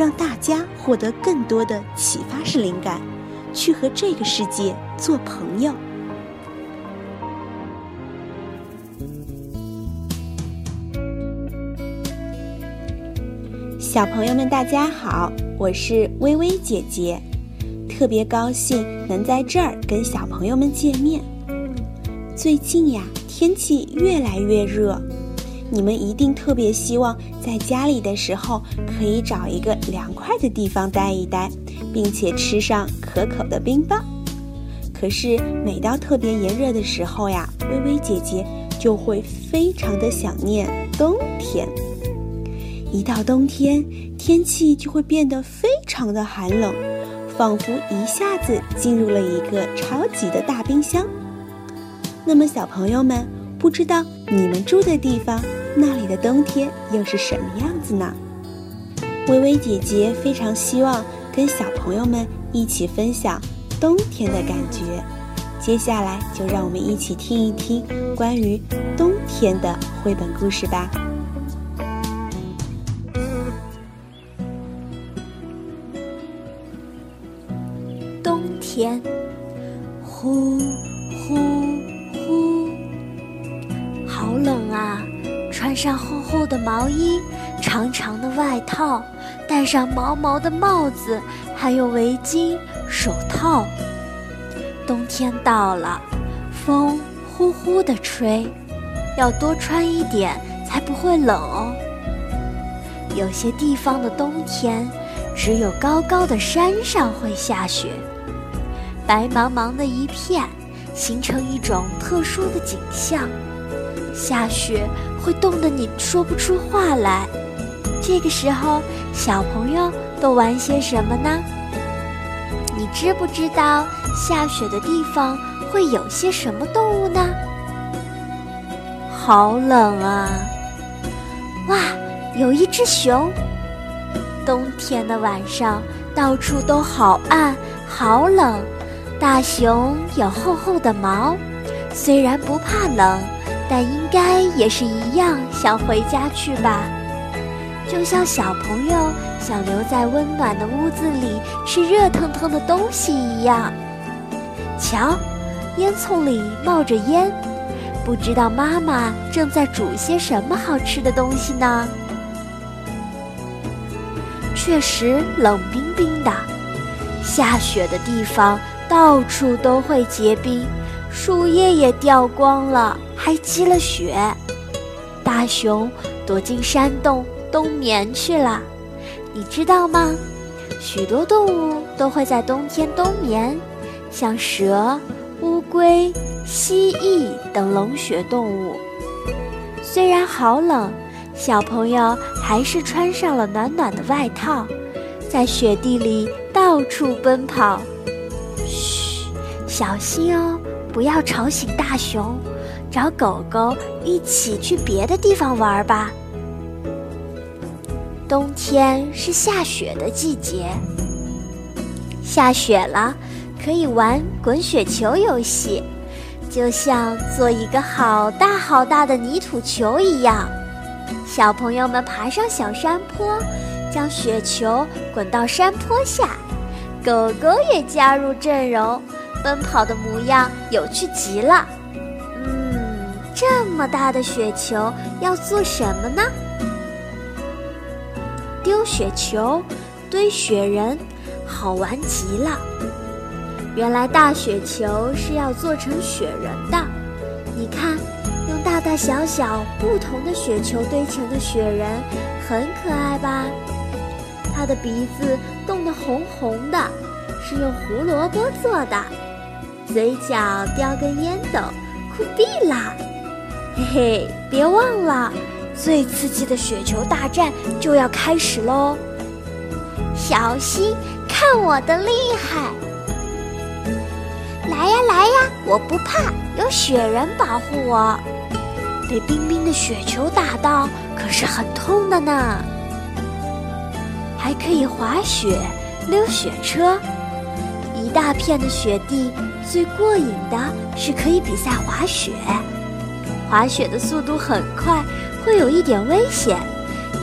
让大家获得更多的启发式灵感，去和这个世界做朋友。小朋友们，大家好，我是微微姐姐，特别高兴能在这儿跟小朋友们见面。最近呀，天气越来越热，你们一定特别希望在家里的时候可以找一个凉快的地方待一待，并且吃上可口的冰棒。可是每到特别炎热的时候呀，微微姐姐就会非常的想念冬天。一到冬天，天气就会变得非常的寒冷，仿佛一下子进入了一个超级的大冰箱。那么，小朋友们，不知道你们住的地方那里的冬天又是什么样子呢？微微姐姐非常希望跟小朋友们一起分享冬天的感觉。接下来，就让我们一起听一听关于冬天的绘本故事吧。冬天，呼，上厚厚的毛衣，长长的外套，戴上毛毛的帽子，还有围巾、手套。冬天到了，风呼呼的吹，要多穿一点才不会冷哦。有些地方的冬天，只有高高的山上会下雪。白茫茫的一片，形成一种特殊的景象。下雪会冻得你说不出话来。这个时候，小朋友都玩些什么呢？你知不知道下雪的地方会有些什么动物呢？好冷啊！哇，有一只熊。冬天的晚上，到处都好暗，好冷。大熊有厚厚的毛，虽然不怕冷，但应该也是一样想回家去吧。就像小朋友想留在温暖的屋子里吃热腾腾的东西一样。瞧，烟囱里冒着烟，不知道妈妈正在煮些什么好吃的东西呢？确实冷冰冰的，下雪的地方。到处都会结冰，树叶也掉光了，还积了雪。大熊躲进山洞冬眠去了。你知道吗？许多动物都会在冬天冬眠，像蛇、乌龟、蜥蜴等冷血动物。虽然好冷，小朋友还是穿上了暖暖的外套，在雪地里到处奔跑。嘘小心哦，不要吵醒大熊，找狗狗一起去别的地方玩吧。冬天是下雪的季节，下雪了可以玩滚雪球游戏，就像做一个好大好大的泥土球一样。小朋友们爬上小山坡，将雪球滚到山坡下，狗狗也加入阵容。奔跑的模样有趣极了。嗯，这么大的雪球要做什么呢？丢雪球，堆雪人，好玩极了。原来大雪球是要做成雪人的。你看，用大大小小不同的雪球堆成的雪人，很可爱吧？它的鼻子冻得红红的，是用胡萝卜做的。嘴角叼根烟斗，酷毙啦！嘿嘿，别忘了，最刺激的雪球大战就要开始喽！小心，看我的厉害！来呀来呀，我不怕，有雪人保护我。被冰冰的雪球打到，可是很痛的呢。还可以滑雪、溜雪车，大片的雪地，最过瘾的是可以比赛滑雪。滑雪的速度很快，会有一点危险，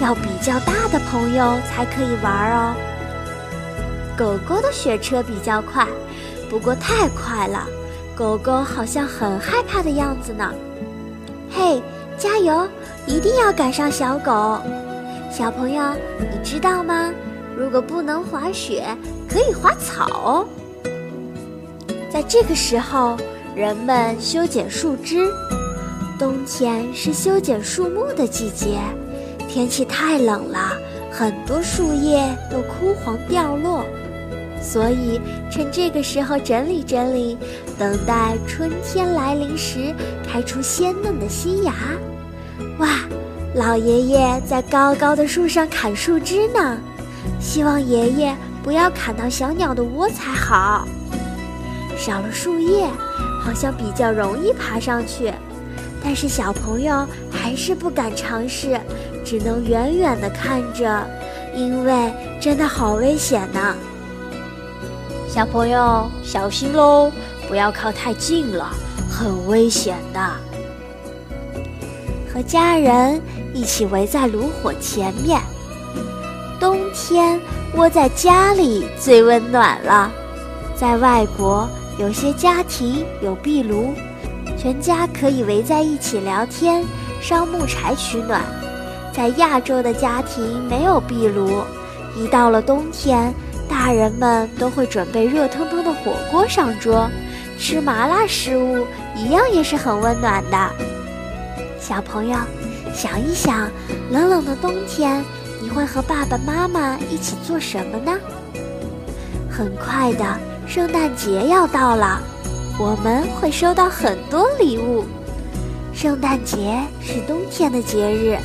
要比较大的朋友才可以玩哦。狗狗的雪车比较快，不过太快了，狗狗好像很害怕的样子呢。嘿，加油！一定要赶上小狗。小朋友，你知道吗？如果不能滑雪，可以滑草哦。在这个时候，人们修剪树枝。冬天是修剪树木的季节，天气太冷了，很多树叶都枯黄掉落，所以趁这个时候整理整理，等待春天来临时开出鲜嫩的新芽。哇，老爷爷在高高的树上砍树枝呢，希望爷爷不要砍到小鸟的窝才好。少了树叶，好像比较容易爬上去。但是小朋友还是不敢尝试，只能远远地看着，因为真的好危险呢。小朋友小心喽，不要靠太近了，很危险的。和家人一起围在炉火前面，冬天窝在家里最温暖了。在外国，有些家庭有壁炉。全家可以围在一起聊天，烧木柴取暖。在亚洲的家庭没有壁炉，一到了冬天，大人们都会准备热腾腾的火锅上桌，吃麻辣食物一样也是很温暖的。小朋友，想一想，冷冷的冬天，你会和爸爸妈妈一起做什么呢？很快的，圣诞节要到了。我们会收到很多礼物。圣诞节是冬天的节日，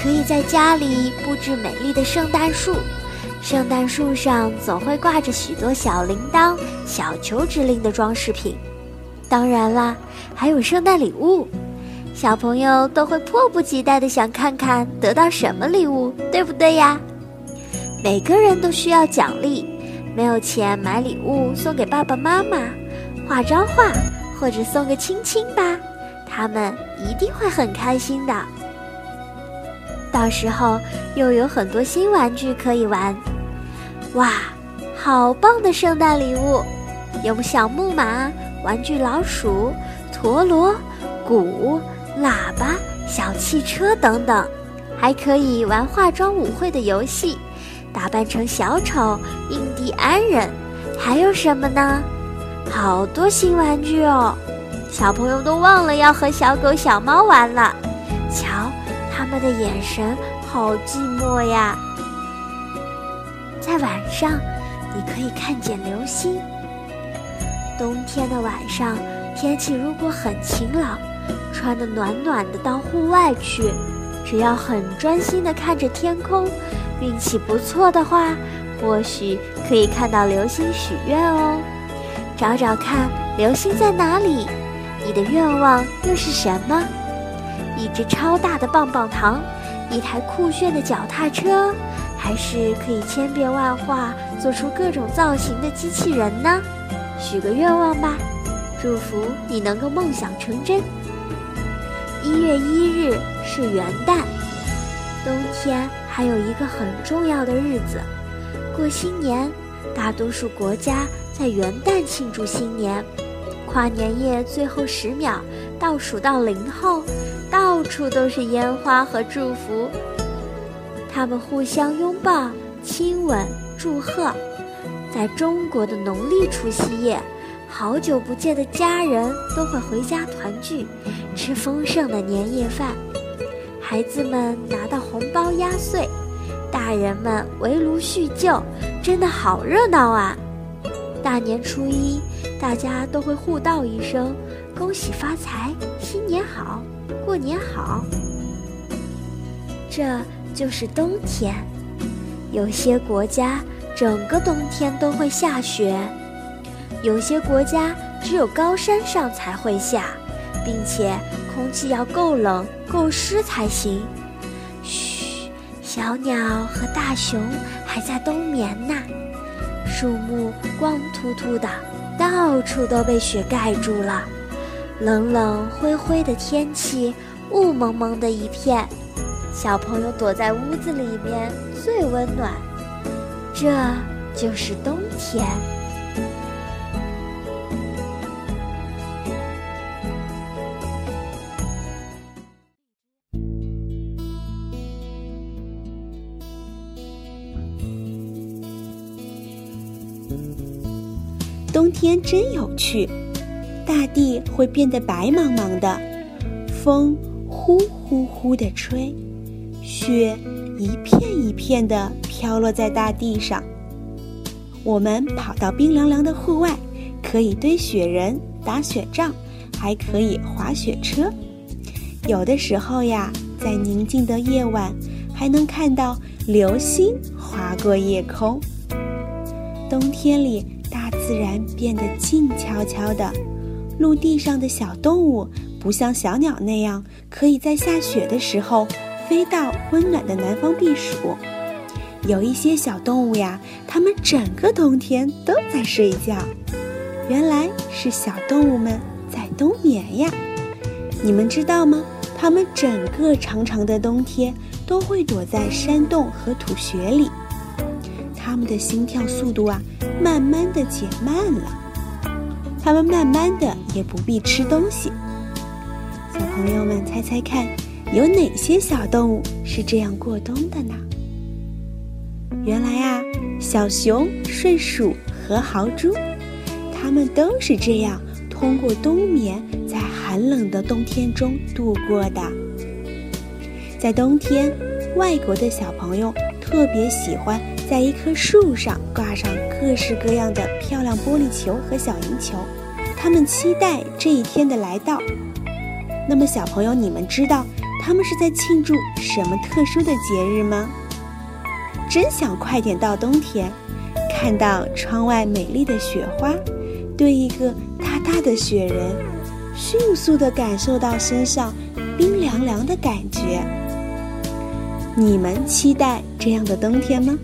可以在家里布置美丽的圣诞树。圣诞树上总会挂着许多小铃铛、小球之类的装饰品。当然啦，还有圣诞礼物，小朋友都会迫不及待地想看看得到什么礼物，对不对呀？每个人都需要奖励，没有钱买礼物送给爸爸妈妈。画张画，或者送个亲亲吧，他们一定会很开心的。到时候又有很多新玩具可以玩，哇，好棒的圣诞礼物！有小木马、玩具老鼠、陀螺、鼓、喇叭、小汽车等等，还可以玩化妆舞会的游戏，打扮成小丑、印第安人，还有什么呢？好多新玩具哦，小朋友都忘了要和小狗、小猫玩了。瞧，他们的眼神好寂寞呀。在晚上，你可以看见流星。冬天的晚上，天气如果很晴朗，穿得暖暖的到户外去，只要很专心地看着天空，运气不错的话，或许可以看到流星许愿哦。找找看，流星在哪里？你的愿望又是什么？一只超大的棒棒糖，一台酷炫的脚踏车，还是可以千变万化做出各种造型的机器人呢？许个愿望吧，祝福你能够梦想成真。一月一日是元旦，冬天还有一个很重要的日子，过新年。大多数国家。在元旦庆祝新年，跨年夜最后十秒倒数到零后，到处都是烟花和祝福。他们互相拥抱、亲吻、祝贺。在中国的农历除夕夜，好久不见的家人都会回家团聚，吃丰盛的年夜饭。孩子们拿到红包压岁，大人们围炉叙旧，真的好热闹啊！大年初一，大家都会互道一声“恭喜发财，新年好，过年好”。这就是冬天。有些国家整个冬天都会下雪。有些国家只有高山上才会下，并且空气要够冷、够湿才行。小鸟和大熊还在冬眠呢。树木光秃秃的，到处都被雪盖住了。冷冷灰灰的天气，雾蒙蒙的一片。小朋友躲在屋子里面最温暖，这就是冬天。冬天真有趣，大地会变得白茫茫的，风呼呼呼地吹。雪一片一片地飘落在大地上。我们跑到冰凉凉的户外，可以堆雪人、打雪仗，还可以滑雪车。有的时候呀，在宁静的夜晚，还能看到流星划过夜空。冬天里，自然变得静悄悄的，陆地上的小动物不像小鸟那样，可以在下雪的时候。飞到温暖的南方避暑，有一些小动物呀，它们整个冬天都在睡觉。原来是小动物们在冬眠呀！你们知道吗？它们整个长长的冬天都会躲在山洞和土穴里。它们的心跳速度啊，慢慢的减慢了。它们慢慢的也不必吃东西。小朋友们，猜猜看。有哪些小动物是这样过冬的呢？原来啊，小熊、睡鼠和豪猪，它们都是这样通过冬眠，在寒冷的冬天中度过的。在冬天，外国的小朋友特别喜欢在一棵树上挂上各式各样的漂亮玻璃球和小银球，他们期待这一天的来到。那么，小朋友，你们知道？他们是在庆祝什么特殊的节日吗？真想快点到冬天，看到窗外美丽的雪花，对一个大大的雪人，迅速地感受到身上冰凉凉的感觉。你们期待这样的冬天吗？